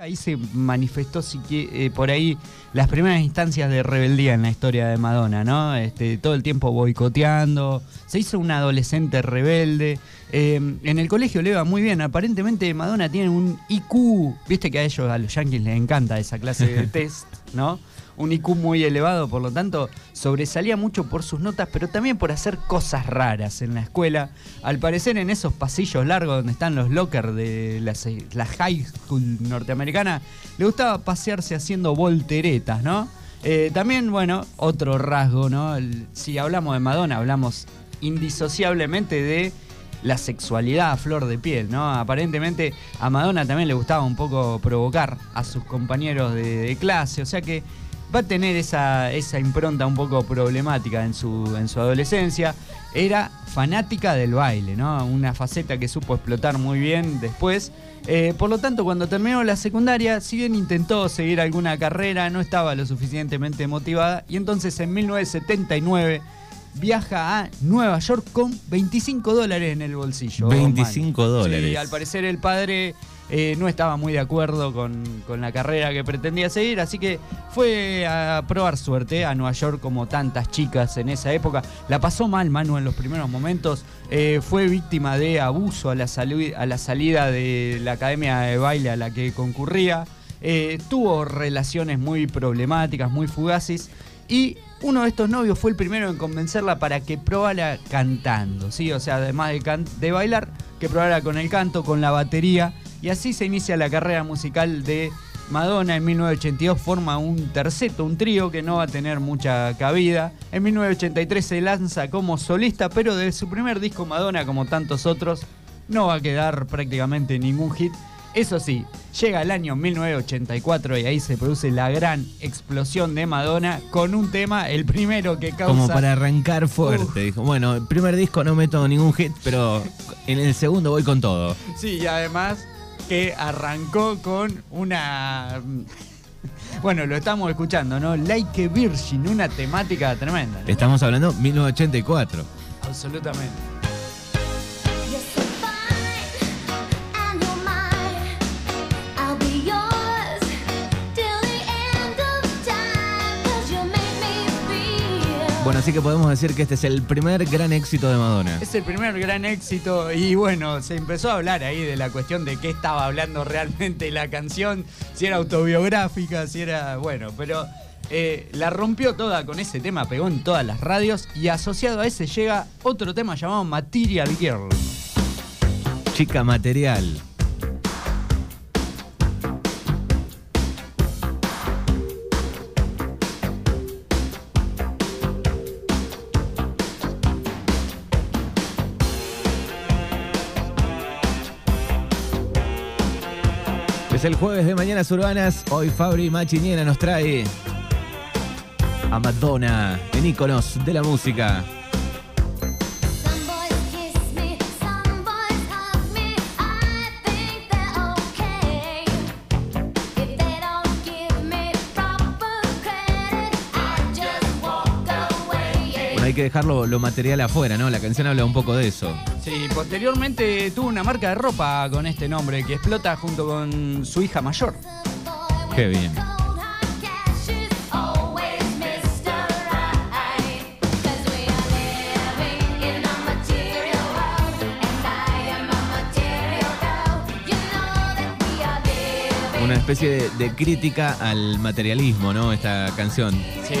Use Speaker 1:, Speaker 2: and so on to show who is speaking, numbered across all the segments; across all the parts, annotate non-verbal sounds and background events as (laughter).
Speaker 1: Ahí se manifestó si que, eh, por ahí las primeras instancias de rebeldía en la historia de Madonna, ¿no? Este, todo el tiempo boicoteando, se hizo una adolescente rebelde. Eh, en el colegio le iba muy bien, aparentemente Madonna tiene un IQ, viste que a ellos, a los yankees les encanta esa clase de (laughs) test, ¿no? Un IQ muy elevado, por lo tanto sobresalía mucho por sus notas, pero también por hacer cosas raras en la escuela. Al parecer en esos pasillos largos donde están los lockers de la, high school norteamericana, le gustaba pasearse haciendo volteretas, ¿no? Eh, también, bueno, otro rasgo, ¿no? si hablamos de Madonna, hablamos indisociablemente de la sexualidad a flor de piel, ¿no? Aparentemente a Madonna también le gustaba un poco provocar a sus compañeros de clase, o sea que va a tener esa, impronta un poco problemática en su, en su adolescencia. Era fanática del baile, ¿no? Una faceta que supo explotar muy bien después. Eh, por lo tanto, cuando terminó la secundaria, si bien intentó seguir alguna carrera, no estaba lo suficientemente motivada y entonces en 1979 viaja a Nueva York con 25 dólares en el bolsillo.
Speaker 2: 25 dólares.
Speaker 1: Y al parecer el padre eh, no estaba muy de acuerdo con, la carrera que pretendía seguir, así que fue a probar suerte a Nueva York como tantas chicas en esa época. La pasó mal Manu en los primeros momentos, eh, fue víctima de abuso a la, a la salida de la academia de baile a la que concurría, eh, tuvo relaciones muy problemáticas, muy fugaces y uno de estos novios fue el primero en convencerla para que probara cantando, ¿sí? O sea, además de, de bailar, que probara con el canto, con la batería y así se inicia la carrera musical de Madonna. En 1982 forma un terceto, un trío que no va a tener mucha cabida. En 1983 se lanza como solista, pero de su primer disco Madonna, como tantos otros, no va a quedar prácticamente ningún hit. Eso sí, llega el año 1984 y ahí se produce la gran explosión de Madonna con un tema, el primero que causa...
Speaker 2: Como para arrancar fuerte. Dijo, bueno, el primer disco no meto ningún hit, pero en el segundo voy con todo.
Speaker 1: Sí, y además que arrancó con una. (laughs) Bueno, lo estamos escuchando, ¿no? Like a Virgin, una temática tremenda.
Speaker 2: Estamos hablando 1984.
Speaker 1: Absolutamente.
Speaker 2: Bueno, así que podemos decir que este es el primer gran éxito de Madonna.
Speaker 1: Es el primer gran éxito y bueno, se empezó a hablar ahí de la cuestión de qué estaba hablando realmente la canción, si era autobiográfica, si era, bueno, pero eh, la rompió toda con ese tema, pegó en todas las radios y asociado a ese llega otro tema llamado Material Girl.
Speaker 2: Chica material. El jueves de Mañanas Urbanas. Hoy Fabri Machiniena nos trae a Madonna en íconos de la música. Que dejarlo lo material afuera, ¿no? La canción habla un poco de eso.
Speaker 1: Sí, posteriormente tuvo una marca de ropa con este nombre que explota junto con su hija mayor.
Speaker 2: Qué bien. Especie de, crítica al materialismo, ¿no? Esta canción.
Speaker 1: Sí,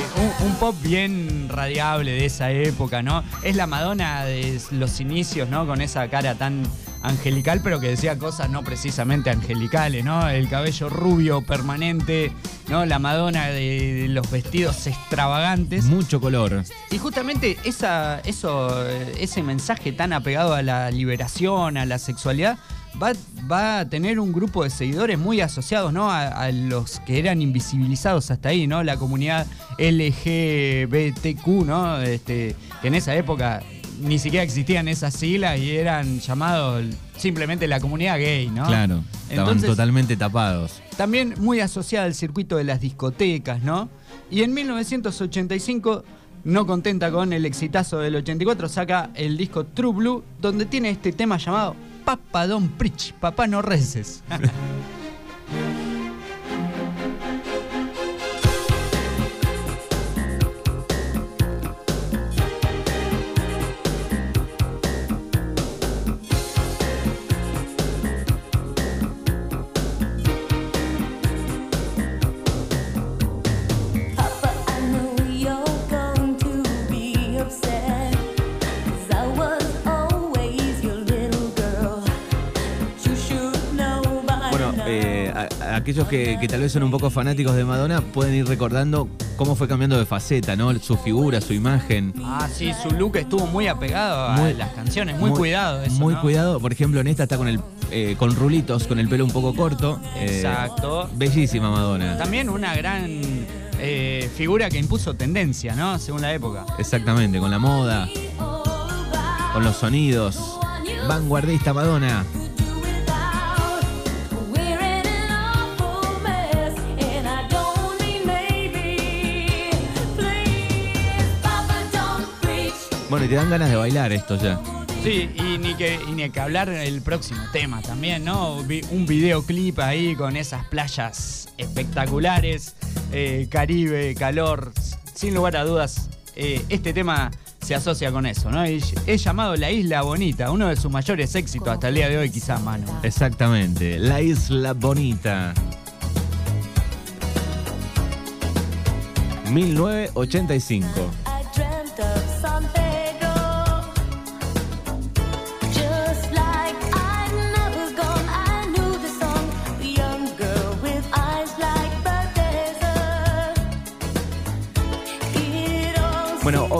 Speaker 1: un, pop bien radiable de esa época, ¿no? Es la Madonna de los inicios, ¿no? Con esa cara tan angelical, pero que decía cosas no precisamente angelicales, ¿no? El cabello rubio permanente, ¿no? La Madonna de los vestidos extravagantes.
Speaker 2: Mucho color.
Speaker 1: Y justamente esa, eso, ese mensaje tan apegado a la liberación, a la sexualidad, va, a tener un grupo de seguidores muy asociados ¿no? A, los que eran invisibilizados hasta ahí, ¿no? La comunidad LGBTQ, ¿no? Este, que en esa época ni siquiera existían esas siglas y eran llamados simplemente la comunidad gay, ¿no?
Speaker 2: Claro, estaban totalmente tapados.
Speaker 1: También muy asociada al circuito de las discotecas, ¿no? Y en 1985 no contenta con el exitazo del 84, saca el disco True Blue, donde tiene este tema llamado Papa Don Preach, papá no reces. (laughs)
Speaker 2: a- a aquellos que, que tal vez son un poco fanáticos de Madonna pueden ir recordando cómo fue cambiando de faceta, ¿no? Su figura, su imagen.
Speaker 1: Ah, sí, su look estuvo muy apegado a
Speaker 2: Muy-
Speaker 1: las canciones, muy, cuidado eso,
Speaker 2: Muy
Speaker 1: ¿no?
Speaker 2: cuidado. Por ejemplo, en esta está con el eh, con rulitos, con el pelo un poco corto. Eh,
Speaker 1: Exacto.
Speaker 2: bellísima Madonna.
Speaker 1: También una gran eh, figura que impuso tendencia, ¿no? Según la época.
Speaker 2: Exactamente, con la moda, con los sonidos. Vanguardista Madonna. Bueno, y te dan ganas de bailar esto ya.
Speaker 1: Sí, y ni que, y ni que hablar el próximo tema también, ¿no? Vi- Un videoclip ahí con esas playas espectaculares, eh, Caribe, calor, sin lugar a dudas, eh, este tema se asocia con eso, ¿no? Y es llamado La Isla Bonita, uno de sus mayores éxitos hasta el día de hoy, quizás, mano.
Speaker 2: Exactamente, La Isla Bonita. 1985.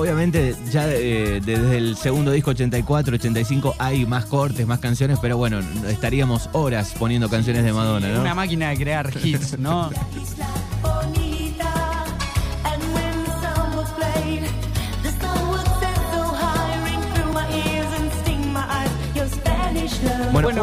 Speaker 2: Obviamente ya eh, desde el segundo disco 84, 85 hay más cortes, más canciones, pero bueno, estaríamos horas poniendo canciones de Madonna, ¿no?
Speaker 1: Una máquina de crear hits, ¿no? (laughs)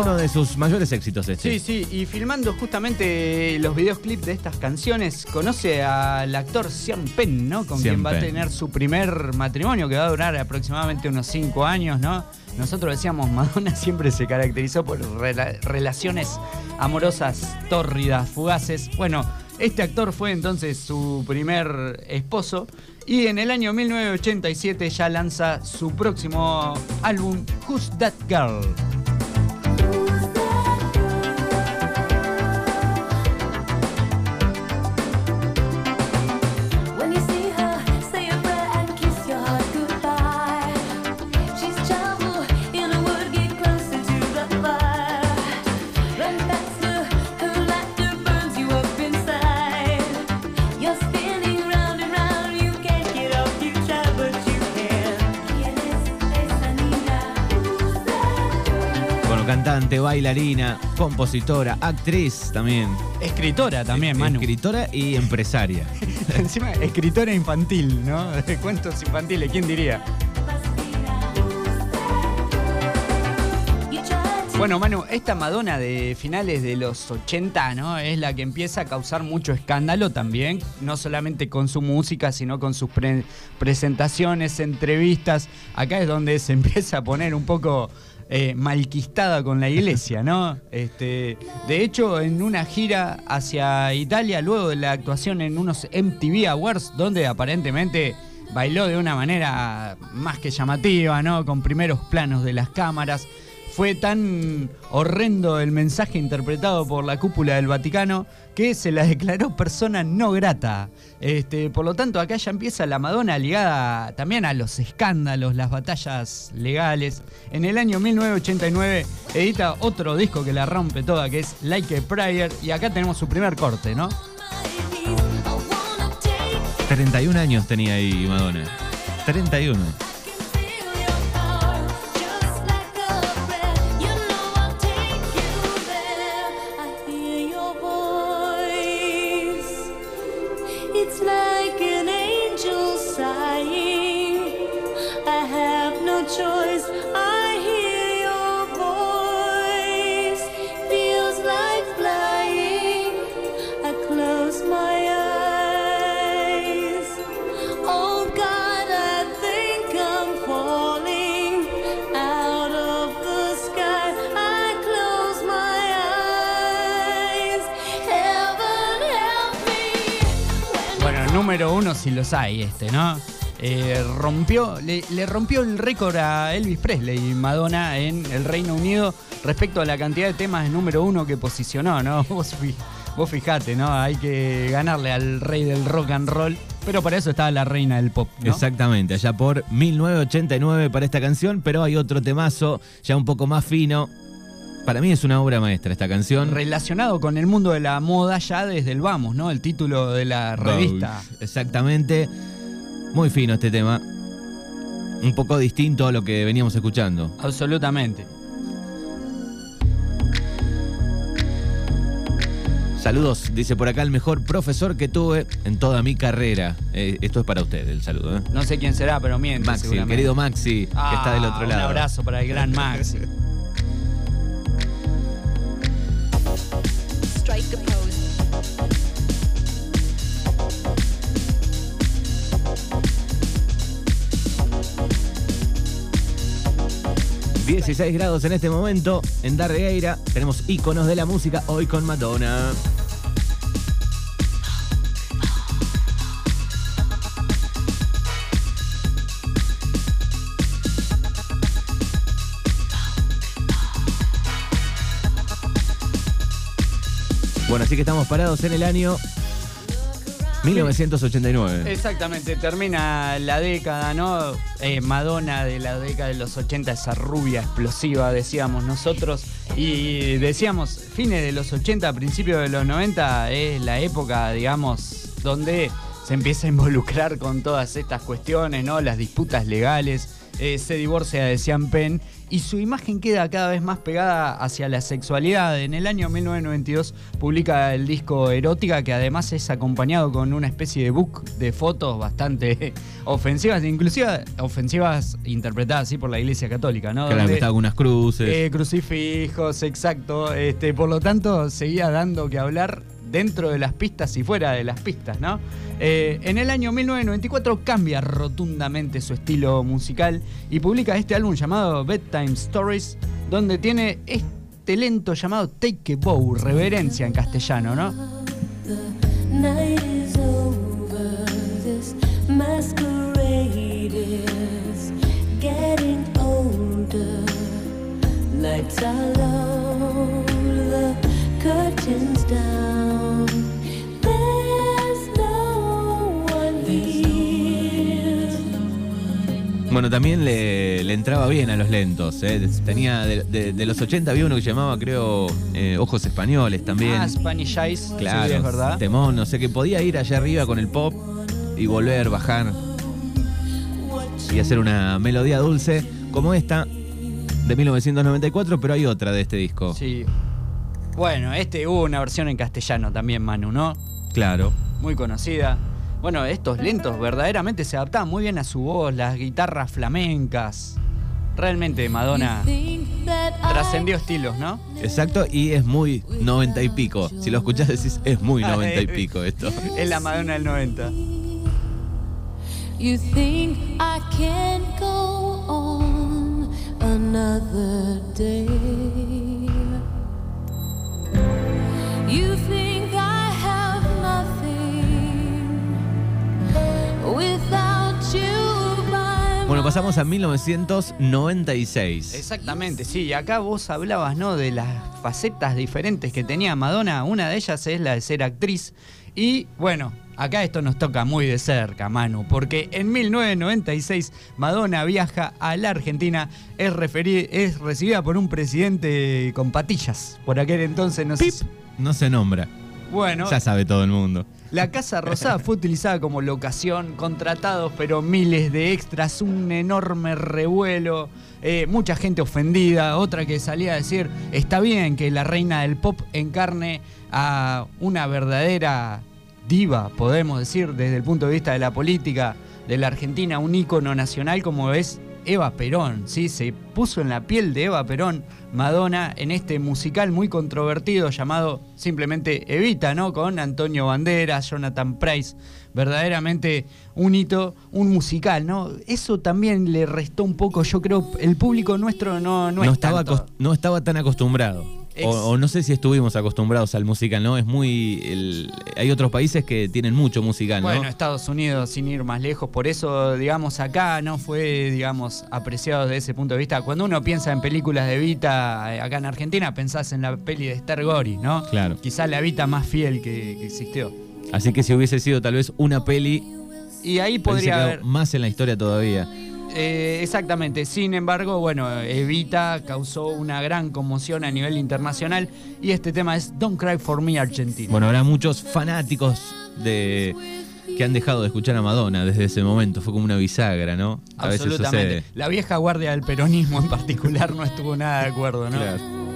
Speaker 2: uno de sus mayores éxitos este.
Speaker 1: Sí, sí, y filmando justamente los videoclips de estas canciones, conoce al actor Sean Penn, ¿no? Con
Speaker 2: Sean
Speaker 1: quien va a tener su primer matrimonio, que va a durar aproximadamente unos 5 años, ¿no? Nosotros decíamos, Madonna siempre se caracterizó por rela- relaciones amorosas tórridas, fugaces. Bueno, este actor fue entonces su primer esposo y en el año 1987 ya lanza su próximo álbum, Who's That Girl?
Speaker 2: Bueno, cantante, bailarina, compositora, actriz también.
Speaker 1: Escritora también, Manu.
Speaker 2: Escritora y empresaria. (laughs)
Speaker 1: Encima, escritora infantil, ¿no? De cuentos infantiles, ¿quién diría? Bueno, Manu, esta Madonna de finales de los 80, ¿no? Es la que empieza a causar mucho escándalo también, no solamente con su música, sino con sus pre- presentaciones, entrevistas. Acá es donde se (laughs) empieza a poner un poco eh, malquistada con la iglesia, ¿no? Este, de hecho, en una gira hacia Italia, luego de la actuación en unos MTV Awards, donde aparentemente bailó de una manera más que llamativa, ¿no? Con primeros planos de las cámaras. Fue tan horrendo el mensaje interpretado por la cúpula del Vaticano que se la (laughs) declaró persona no grata. Este, por lo tanto, acá ya empieza la Madonna ligada también a los escándalos, las batallas legales. En el año 1989 edita otro disco que la rompe toda, que es Like a Prayer, y acá tenemos su primer corte, ¿no?
Speaker 3: my knees. I wanna take
Speaker 2: 31 años tenía ahí Madonna. 31.
Speaker 1: Número uno si los hay este, ¿no? Eh, rompió, le, rompió el récord a Elvis Presley y Madonna en el Reino Unido respecto a la cantidad de temas de número uno que posicionó, ¿no? (laughs) Vos, vos fijate, ¿no? Hay que ganarle al rey del rock and roll, pero para eso estaba la reina del pop, ¿no?
Speaker 2: Exactamente, allá por 1989 para esta canción, pero hay otro temazo ya un poco más fino. Para mí es una obra maestra esta canción.
Speaker 1: Relacionado con el mundo de la moda ya desde el vamos, ¿no? El título de la revista.
Speaker 2: Exactamente. Muy fino este tema. Un poco distinto a lo que veníamos escuchando.
Speaker 1: Absolutamente.
Speaker 2: Saludos, dice por acá el mejor profesor que tuve en toda mi carrera. Eh, esto es para usted el saludo. ¿eh?
Speaker 1: No sé quién será, pero miente.
Speaker 2: Maxi, el querido Maxi, que está del otro
Speaker 1: Ah,
Speaker 2: lado.
Speaker 1: Un abrazo para el gran Maxi. (laughs)
Speaker 2: 16 grados en este momento en Darregueira. Tenemos íconos de la música hoy con Madonna. Bueno, así que estamos parados en el año 1989.
Speaker 1: Exactamente, termina la década, ¿no? Eh, Madonna de la década de los 80, esa rubia explosiva, decíamos nosotros. Y decíamos, fines de los 80, principios de los 90, es la época, digamos, donde se empieza a involucrar con todas estas cuestiones, ¿no? Las disputas legales. eh, se divorcia de Sean Penn y su imagen queda cada vez más pegada hacia la sexualidad. En el año 1992 publica el disco Erótica, que además es acompañado con una especie de book de fotos bastante (laughs) ofensivas, inclusive ofensivas interpretadas así por la Iglesia Católica, ¿no?
Speaker 2: Claro,
Speaker 1: Donde-
Speaker 2: está algunas cruces.
Speaker 1: eh, crucifijos, exacto. Este, por lo tanto, seguía dando que hablar dentro de las pistas y fuera de las pistas, ¿no? Eh, en el año 1994 cambia rotundamente su estilo musical y publica este álbum llamado Bedtime Stories, donde tiene este lento llamado Take a Bow, reverencia en castellano, ¿no?
Speaker 3: Night is over. Curtains down.
Speaker 2: Bueno, también le, le entraba bien a los lentos. ¿eh? Tenía de, de- de los 80 había uno que llamaba, creo, eh, Ojos Españoles también.
Speaker 1: Ah, Spanish Eyes,
Speaker 2: claro,
Speaker 1: sí, es verdad.
Speaker 2: temón, no sé, que podía ir allá arriba con el pop y volver, bajar y hacer una melodía dulce como esta de 1994, pero hay otra de este disco.
Speaker 1: Sí. Bueno, este hubo una versión en castellano también, Manu, ¿no?
Speaker 2: Claro.
Speaker 1: muy conocida. Bueno, estos lentos verdaderamente se adaptaban muy bien a su voz, las guitarras flamencas. Realmente Madonna trascendió estilos, ¿no?
Speaker 2: Exacto, y es muy 90 y pico. Si lo escuchás decís, es muy 90 y pico esto. (laughs)
Speaker 1: Es la Madonna del 90.
Speaker 3: You think I can go on another day?
Speaker 2: Pasamos a 1996.
Speaker 1: Exactamente, sí. Y acá vos hablabas, ¿no? De las facetas diferentes que tenía Madonna. Una de ellas es la de ser actriz. Y bueno, acá esto nos toca muy de cerca, Manu, porque en 1996 Madonna viaja a la Argentina, es, es recibida por un presidente con patillas. Por aquel entonces no si-
Speaker 2: no se nombra.
Speaker 1: Bueno,
Speaker 2: Ya sabe todo el mundo.
Speaker 1: La Casa Rosada fue utilizada como locación, contratados pero miles de extras, un enorme revuelo, eh, mucha gente ofendida, otra que salía a decir, está bien que la reina del pop encarne a una verdadera diva, podemos decir, desde el punto de vista de la política de la Argentina, un ícono nacional como es Eva Perón, ¿sí? Se puso en la piel de Eva Perón Madonna en este musical muy controvertido llamado simplemente Evita, ¿no? Con Antonio Banderas, Jonathan Price. Verdaderamente un hito, un musical, ¿no? Eso también le restó un poco, yo creo, el público nuestro no, no,
Speaker 2: No,
Speaker 1: es
Speaker 2: estaba,
Speaker 1: tanto.
Speaker 2: no estaba tan acostumbrado. O, o no sé si estuvimos acostumbrados al musical, ¿no? Es muy. el- hay otros países que tienen mucho musical, ¿no?
Speaker 1: Bueno, Estados Unidos, sin ir más lejos, por eso, digamos, acá no fue, digamos, apreciado desde ese punto de vista. Cuando uno piensa en películas de Vita eh, acá en Argentina, pensás en la peli de Esther Gori, ¿no?
Speaker 2: Claro.
Speaker 1: Quizá la Vita más fiel que, que existió.
Speaker 2: Así que si hubiese sido tal vez una peli,
Speaker 1: Y ahí podría haber.
Speaker 2: más en la historia todavía.
Speaker 1: Eh, exactamente. Sin embargo, bueno, Evita causó una gran conmoción a nivel internacional y este tema es Don't Cry for Me Argentina.
Speaker 2: Bueno, habrá muchos fanáticos de que han dejado de escuchar a Madonna desde ese momento. Fue como una bisagra, ¿no? A veces
Speaker 1: Absolutamente.
Speaker 2: sucede.
Speaker 1: La vieja guardia del peronismo en particular no estuvo nada de acuerdo, ¿no?
Speaker 2: Claro.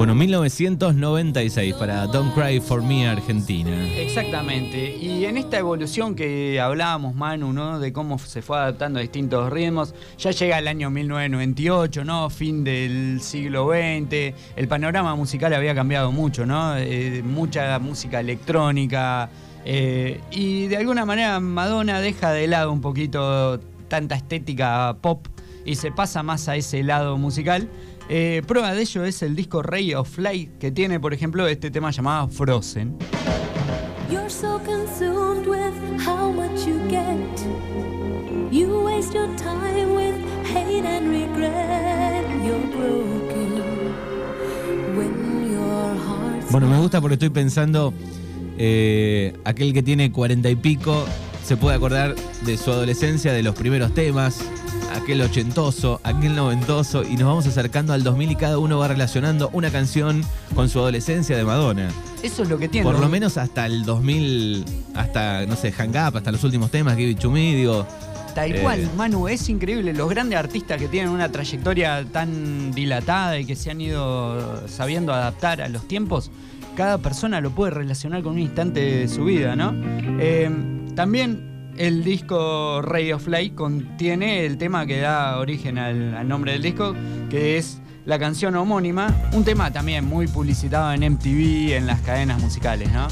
Speaker 2: Bueno, 1996 para Don't Cry for Me Argentina.
Speaker 1: Exactamente. Y en esta evolución que hablábamos, Manu, ¿no? De cómo se fue adaptando a distintos ritmos, ya llega el año 1998, ¿no? Fin del siglo XX. El panorama musical había cambiado mucho, ¿no? Eh, mucha música electrónica. eh, y de alguna manera Madonna deja de lado un poquito tanta estética pop y se pasa más a ese lado musical. Eh, prueba de ello es el disco Ray of Light, que tiene, por ejemplo, este tema llamado Frozen.
Speaker 3: You're so consumed with how much you get. You waste your time with hate and regret. You're broken when your heart's
Speaker 2: Bueno, me gusta porque estoy pensando, eh, aquel que tiene cuarenta y pico se puede acordar de su adolescencia, de los primeros temas, aquel ochentoso, aquel noventoso, y nos vamos acercando al 2000 y cada uno va relacionando una canción con su adolescencia de Madonna.
Speaker 1: Eso es lo que tiene.
Speaker 2: Por lo
Speaker 1: ¿no?
Speaker 2: menos hasta el 2000, hasta, no sé, Hang Up, hasta los últimos temas, Give It To Me, digo,
Speaker 1: Tal
Speaker 2: Eh.
Speaker 1: cual, Manu, es increíble. Los grandes artistas que tienen una trayectoria tan dilatada y que se han ido sabiendo adaptar a los tiempos, cada persona lo puede relacionar con un instante de su vida, ¿no? Eh, también el disco Ray of Light contiene el tema que da origen al, al nombre del disco, que es la canción homónima, un tema también muy publicitado en MTV, en las cadenas musicales, ¿no?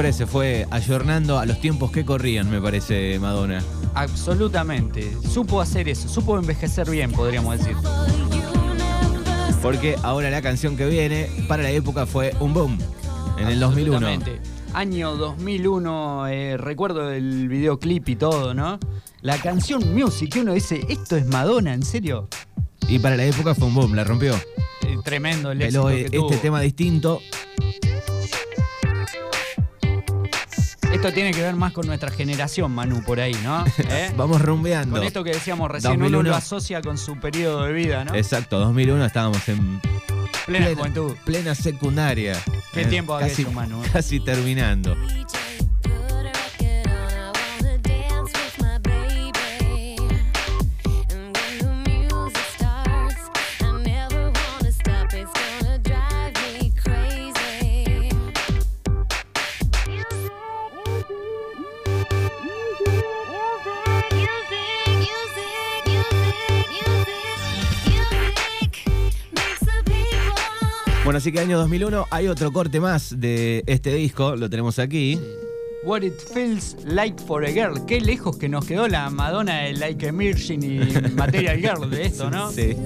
Speaker 2: Siempre se fue ayornando a los tiempos que corrían, me parece, Madonna.
Speaker 1: Absolutamente. Supo hacer eso, supo envejecer bien, podríamos decir.
Speaker 2: Porque ahora la canción que viene para la época fue un boom. En el 2001.
Speaker 1: Absolutamente. Año 2001, eh, recuerdo el videoclip y todo, ¿no? La canción Music, que uno dice, ¿esto es Madonna, en serio?
Speaker 2: Y para la época fue un boom, la rompió.
Speaker 1: Eh, tremendo el
Speaker 2: Pero
Speaker 1: éxito
Speaker 2: eh,
Speaker 1: que
Speaker 2: este
Speaker 1: tuvo.
Speaker 2: tema distinto,
Speaker 1: Esto tiene que ver más con nuestra generación, Manu, por ahí, ¿no? (laughs) ¿Eh?
Speaker 2: vamos rumbeando.
Speaker 1: Con esto que decíamos recién, uno
Speaker 2: 2001.
Speaker 1: lo asocia con su periodo de vida, ¿no?
Speaker 2: Exacto, 2001 estábamos en
Speaker 1: Plena juventud.
Speaker 2: plena secundaria.
Speaker 1: Qué
Speaker 2: Eh,
Speaker 1: tiempo
Speaker 2: casi,
Speaker 1: aquello, Manu, eh.
Speaker 2: Casi terminando. Bueno, así que año 2001 hay otro corte más de este disco, lo tenemos aquí.
Speaker 1: What It Feels Like for a Girl. Qué lejos que nos quedó la Madonna de Like a Virgin y Material (laughs) Girl de esto, ¿no?
Speaker 2: Sí.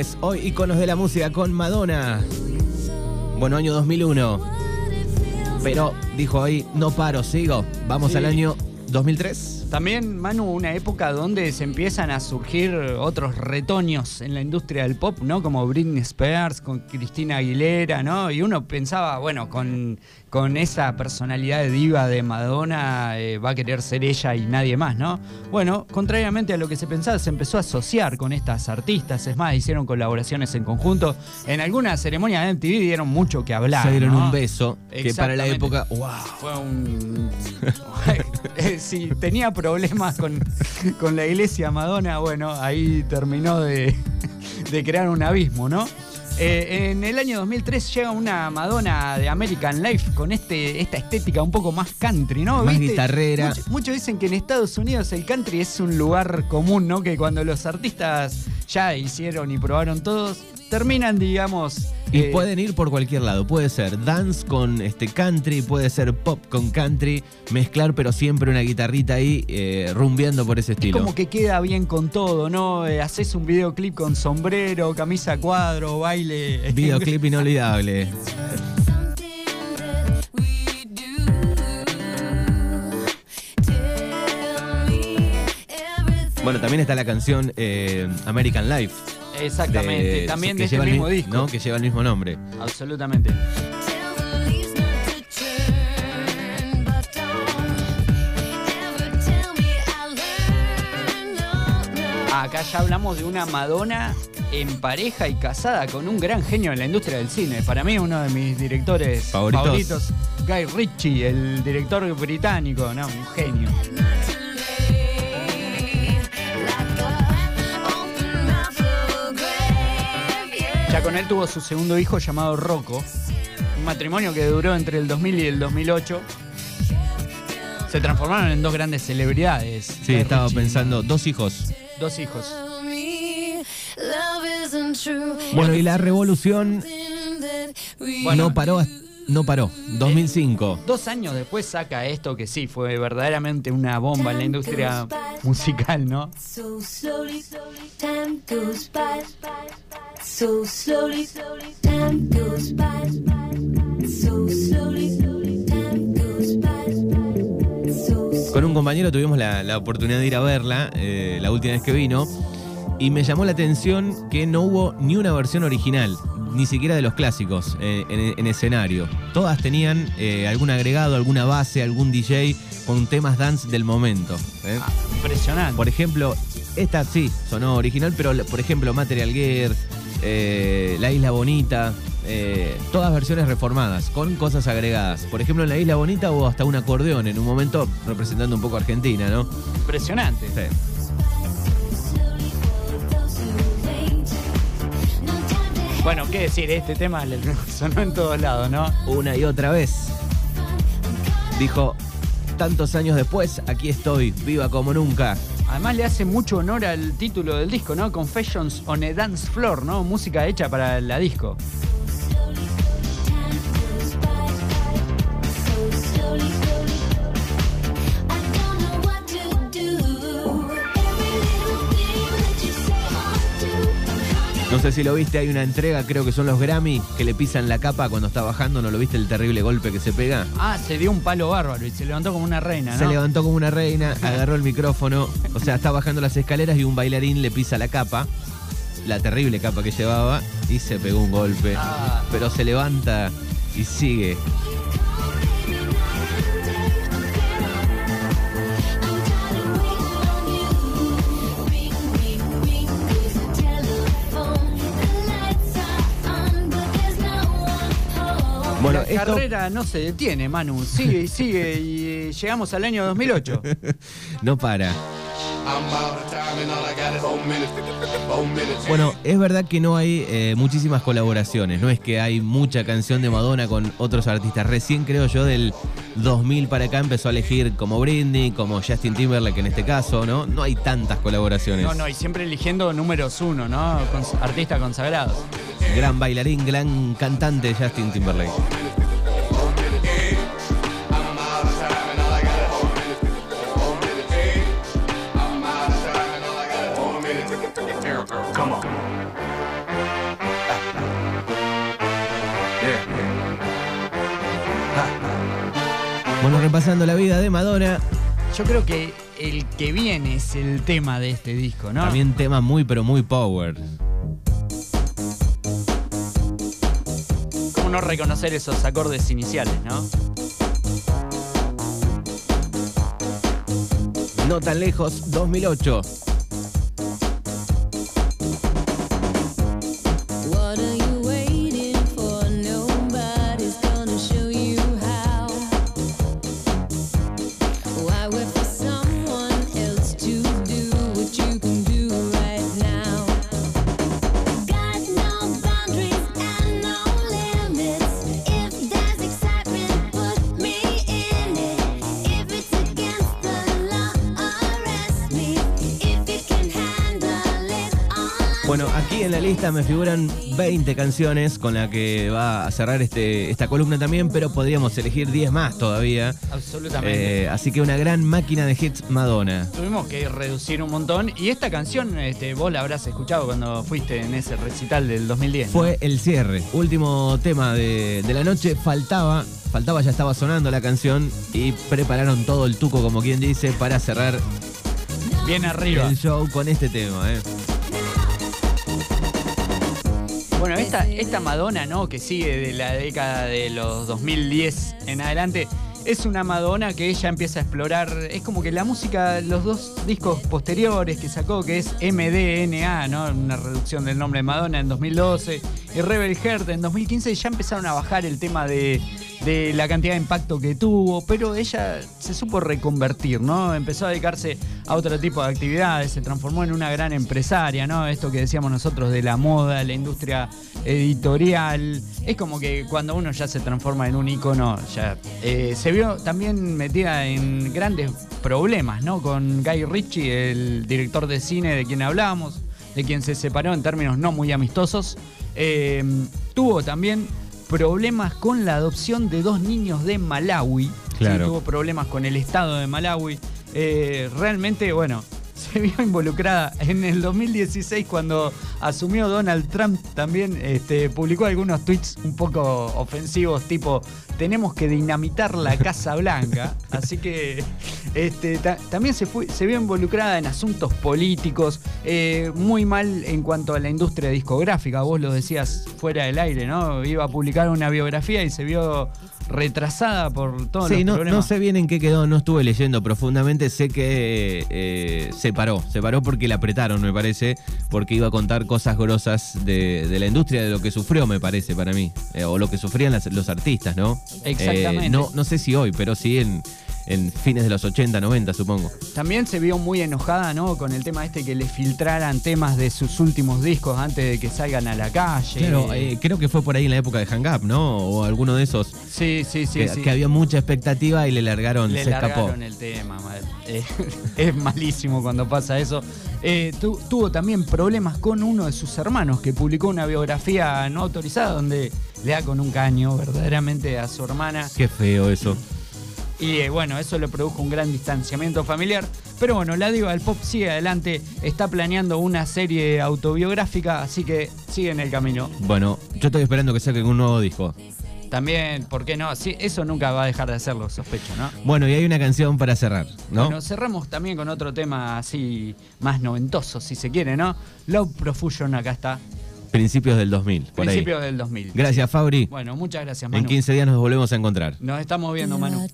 Speaker 2: Jueves, hoy iconos de la música con Madonna. Bueno, año 2001.
Speaker 3: what it feels
Speaker 2: Pero dijo ahí, no paro, sigo. Vamos
Speaker 1: Sí.
Speaker 2: al año 2003.
Speaker 1: También, Manu, una época donde se empiezan a surgir otros retoños en la industria del pop, ¿no? Como Britney Spears, con Cristina Aguilera, ¿no? Y uno pensaba, bueno, con, con esa personalidad de diva de Madonna eh, va a querer ser ella y nadie más, ¿no? Bueno, contrariamente a lo que se pensaba, se empezó a asociar con estas artistas, es más, hicieron colaboraciones en conjunto. En alguna ceremonia de MTV dieron mucho que hablar.
Speaker 2: Se dieron
Speaker 1: ¿no?
Speaker 2: un beso que para la época, wow.
Speaker 1: Fue un. (laughs) Eh, si tenía problemas con, con la iglesia Madonna, bueno, ahí terminó de, de crear un abismo, ¿no? Eh, en el año 2003 llega una Madonna de American Life con este, esta estética un poco más country, ¿no?
Speaker 2: Más guitarrera.
Speaker 1: Muchos, muchos dicen que en Estados Unidos el country es un lugar común, ¿no? Que cuando los artistas ya hicieron y probaron todos, terminan, digamos.
Speaker 2: Y
Speaker 1: eh,
Speaker 2: pueden ir por cualquier lado. Puede ser dance con este country, puede ser pop con country, mezclar, pero siempre una guitarrita ahí eh, rumbeando por ese
Speaker 1: Es
Speaker 2: estilo.
Speaker 1: como que queda bien con todo, ¿no? Eh, haces un videoclip con sombrero, camisa cuadro, baile. (laughs)
Speaker 2: Videoclip inolvidable. Bueno, también está la canción eh, American Life.
Speaker 1: Exactamente,
Speaker 2: de-
Speaker 1: también de este
Speaker 2: el
Speaker 1: mismo
Speaker 2: mi-
Speaker 1: disco.
Speaker 2: ¿no? Que lleva el mismo nombre.
Speaker 1: Absolutamente. Acá ya hablamos de una Madonna en pareja y casada con un gran genio en la industria del cine. Para mí uno de mis directores
Speaker 2: Favoritos.
Speaker 1: favoritos, Guy Ritchie, el director británico, ¿no? Un genio. Con él tuvo su segundo hijo llamado Rocco. Un matrimonio que duró entre el 2000 y el 2008. Se transformaron en dos grandes celebridades.
Speaker 2: Sí,
Speaker 1: Guy
Speaker 2: estaba
Speaker 1: Ritchie,
Speaker 2: pensando, dos hijos.
Speaker 1: Dos hijos.
Speaker 2: Bueno, y la revolución
Speaker 1: Bueno.
Speaker 2: no paró, no paró. 2005.
Speaker 1: Dos años después saca esto que sí, fue verdaderamente una bomba en la industria musical, ¿no?
Speaker 2: Con un compañero tuvimos la, la oportunidad de ir a verla eh, la última vez que vino y me llamó la atención que no hubo ni una versión original, ni siquiera de los clásicos eh, en, en escenario. Todas tenían eh, algún agregado, alguna base, algún DJ con temas dance del momento. ¿eh?
Speaker 1: Ah, impresionante.
Speaker 2: Por ejemplo, esta sí sonó original, pero por ejemplo Material Gear, La Isla Bonita, eh, todas versiones reformadas, con cosas agregadas. Por ejemplo, en La Isla Bonita hubo hasta un acordeón en un momento representando un poco a Argentina, ¿no?
Speaker 1: Impresionante.
Speaker 2: Sí.
Speaker 1: Bueno, qué decir, este tema le- (laughs) sonó en todos lados, ¿no?
Speaker 2: Una y otra vez. Dijo, tantos años después, aquí estoy, viva como nunca.
Speaker 1: Además le hace mucho honor al título del disco, ¿no? Confessions on a Dance Floor, ¿no? Música hecha para la disco.
Speaker 2: Sé si lo viste, hay una entrega, creo que son los Grammy, que le pisan la capa cuando está bajando, ¿no lo viste el terrible golpe que se pega?
Speaker 1: Ah, se dio un palo bárbaro y se levantó como una reina, ¿no?
Speaker 2: Se levantó como una reina, agarró el micrófono, o sea, está bajando las escaleras y un bailarín le pisa la capa, la terrible capa que llevaba, y se pegó un golpe.
Speaker 1: Ah.
Speaker 2: Pero se levanta y sigue. Bueno,
Speaker 1: la
Speaker 2: esto-
Speaker 1: carrera no se detiene, Manu. Sigue y sigue y eh, llegamos al año 2008. (laughs)
Speaker 2: No para. Bueno, es verdad que no hay eh, muchísimas colaboraciones, no es que hay mucha canción de Madonna con otros artistas. Recién creo yo del 2000 para acá empezó a elegir como Britney, como Justin Timberlake en este caso, ¿no? No hay tantas colaboraciones.
Speaker 1: No, no, y siempre eligiendo números uno, ¿no? Con- artistas consagrados.
Speaker 2: Gran bailarín, gran cantante Justin Timberlake. Repasando la vida de Madonna,
Speaker 1: Yo creo que el que viene es el tema de este disco, ¿no?
Speaker 2: También tema muy, pero muy power.
Speaker 1: ¿Cómo no reconocer esos acordes iniciales, no?
Speaker 2: No tan lejos, 2008. Lista me figuran 20 canciones con la que va a cerrar este, esta columna también, pero podríamos elegir 10 más todavía.
Speaker 1: Absolutamente.
Speaker 2: Eh, así que una gran máquina de hits Madonna.
Speaker 1: Tuvimos que reducir un montón. Y esta canción, este, vos la habrás escuchado cuando fuiste en ese recital del 2010. ¿no?
Speaker 2: Fue el cierre, último tema de, de la noche. Faltaba, faltaba, ya estaba sonando la canción y prepararon todo el tuco, como quien dice, para cerrar
Speaker 1: bien arriba.
Speaker 2: el show con este tema. ¿eh?
Speaker 1: Bueno, esta, esta Madonna, ¿no? Que sigue de la década de los 2010 en adelante. Es una Madonna que ella empieza a explorar. Es como que la música, los dos discos posteriores que sacó, que es MDNA, ¿no? Una reducción del nombre de Madonna en 2012. Y Rebel Heart en 2015 ya empezaron a bajar el tema de, de la cantidad de impacto que tuvo. Pero ella se supo reconvertir, ¿no? Empezó a dedicarse a otro tipo de actividades. Se transformó en una gran empresaria, ¿no? Esto que decíamos nosotros de la moda, la industria editorial. Es como que cuando uno ya se transforma en un ícono, ya eh, se vio también metida en grandes problemas, ¿no? Con Guy Ritchie, el director de cine de quien hablábamos, de quien se separó en términos no muy amistosos. Eh, tuvo también problemas con la adopción de dos niños de Malawi. Sí,
Speaker 2: Claro.
Speaker 1: tuvo problemas con el Estado de Malawi. Eh, realmente, bueno, se vio involucrada en el 2016 cuando asumió Donald Trump. También este, publicó algunos tweets un poco ofensivos tipo tenemos que dinamitar la Casa Blanca (laughs) así que este, ta- también se, fue, se vio involucrada en asuntos políticos eh, muy mal en cuanto a la industria discográfica. Vos lo decías fuera del aire no iba a publicar una biografía y se vio retrasada por todos
Speaker 2: Sí,
Speaker 1: los
Speaker 2: no,
Speaker 1: problemas
Speaker 2: no sé bien en qué quedó, no estuve leyendo profundamente, sé que eh, se paró, se paró porque la apretaron, me parece, porque iba a contar cosas grosas de, de la industria, de lo que sufrió, me parece, para mí, eh, o lo que sufrían las- los artistas, ¿no?
Speaker 1: Exactamente.
Speaker 2: Eh, no, no sé si hoy, pero sí en, en fines de los 80, 90, supongo.
Speaker 1: También se vio muy enojada, ¿no? Con el tema este que le filtraran temas de sus últimos discos antes de que salgan a la calle.
Speaker 2: Claro, eh, creo que fue por ahí en la época de Hang Up, ¿no? O alguno de esos
Speaker 1: sí, sí, sí.
Speaker 2: que,
Speaker 1: sí.
Speaker 2: que había mucha expectativa y le largaron,
Speaker 1: Le
Speaker 2: se escapó.
Speaker 1: largaron el tema. (laughs) Eh, es malísimo cuando pasa eso. Eh, tu- tuvo también problemas con uno de sus hermanos que publicó una biografía no autorizada donde le da con un caño verdaderamente a su hermana.
Speaker 2: Qué feo eso.
Speaker 1: Y eh, bueno, eso le produjo un gran distanciamiento familiar. Pero bueno, la diva del pop sigue adelante, está planeando una serie autobiográfica, así que sigue en el camino.
Speaker 2: Bueno, yo estoy esperando que saquen un nuevo disco.
Speaker 1: También, ¿por qué no? Sí, eso nunca va a dejar de hacerlo, sospecho, ¿no?
Speaker 2: Bueno, y hay una canción para cerrar, ¿no?
Speaker 1: Bueno, cerramos también con otro tema así más noventoso, si se quiere, ¿no? Love Profusion, acá está.
Speaker 2: Principios del 2000, por
Speaker 1: Principios del 2000.
Speaker 2: Gracias,
Speaker 1: Sí.
Speaker 2: Fabri.
Speaker 1: Bueno, muchas gracias,
Speaker 2: ahí.
Speaker 1: Manu.
Speaker 2: En 15 días nos volvemos a encontrar.
Speaker 1: Nos estamos viendo, Manu.